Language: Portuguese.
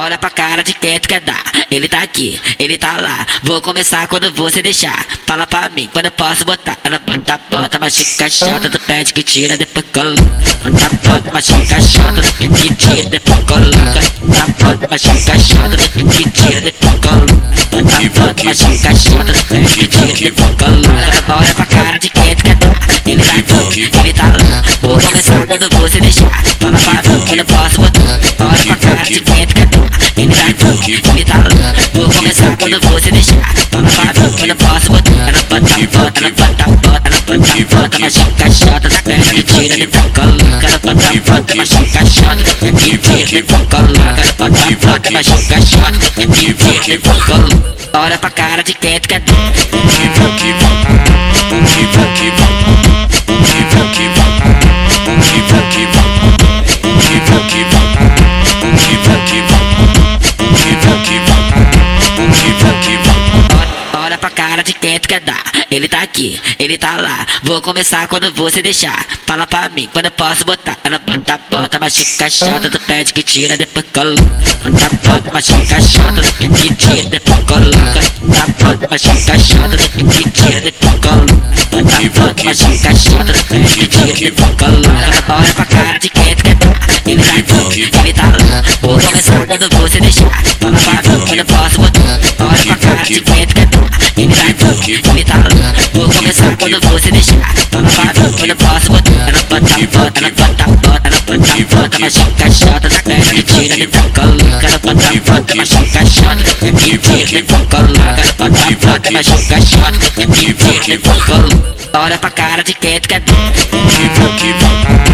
Olha pra cara de quem tu quer dar. Ele tá aqui, ele tá lá. Vou começar quando você deixar. Fala pra mim quando eu posso botar. Ela bota, bota, machuca chata. Tu pede que tira, depois coloca. Bota, bota, machuca chata. Tu pede que tira, depois coloca. Bota, bota, machuca chata. Tu pede que tira, depois coloca. Bota, bota, machuca chata. Tu pede que tira, depois coloca. Olha pra cara de quem tu quer dar. Ele tá aqui, ele tá lá. Vou começar quando você deixar. Fala quando você deixar. Mim quando eu posso botar. Ela bota, bota, ela bota, bota, ela bota, bota, machuca chata. Tu pede que tira, depois coloca. Ela bota, bota, machuca chata. Tu pede que tira, depois coloca. Ela bota, bota, machuca chata. Tu pede que tira, depois coloca. Olha pra cara de quem tu quer dar. Olha Ele tá aqui, ele tá lá. Vou começar quando você deixar. Fala pra mim quando eu posso botar. Ela bota, bota, machuca chata. Tu pede que tira, depois coloca. Bota, bota, machuca chata. Tu pede que tira, depois coloca. Bota, bota, machuca chata. Tu pede que tira, depois coloca. Bota, bota, machuca chata. Tu pede que tira, depois coloca. Olha pra cara de quem tu quer dar. Ele tá aqui, ele tá lá. Vou começar quando você deixar. Fala pra mim quando eu posso botar. Olha pra tá tá lá. Vou começar quando você deixar. Quando eu posso botar. Ela bota, bota, ela bota, bota, ela bota, bota, machuca chata. Da perna que tira, depois coloca. Ela bota, bota, machuca perna que tira, depois coloca. Ela bota, bota, machuca perna que tira, depois coloca. Olha pra cara de quem tu quer dar.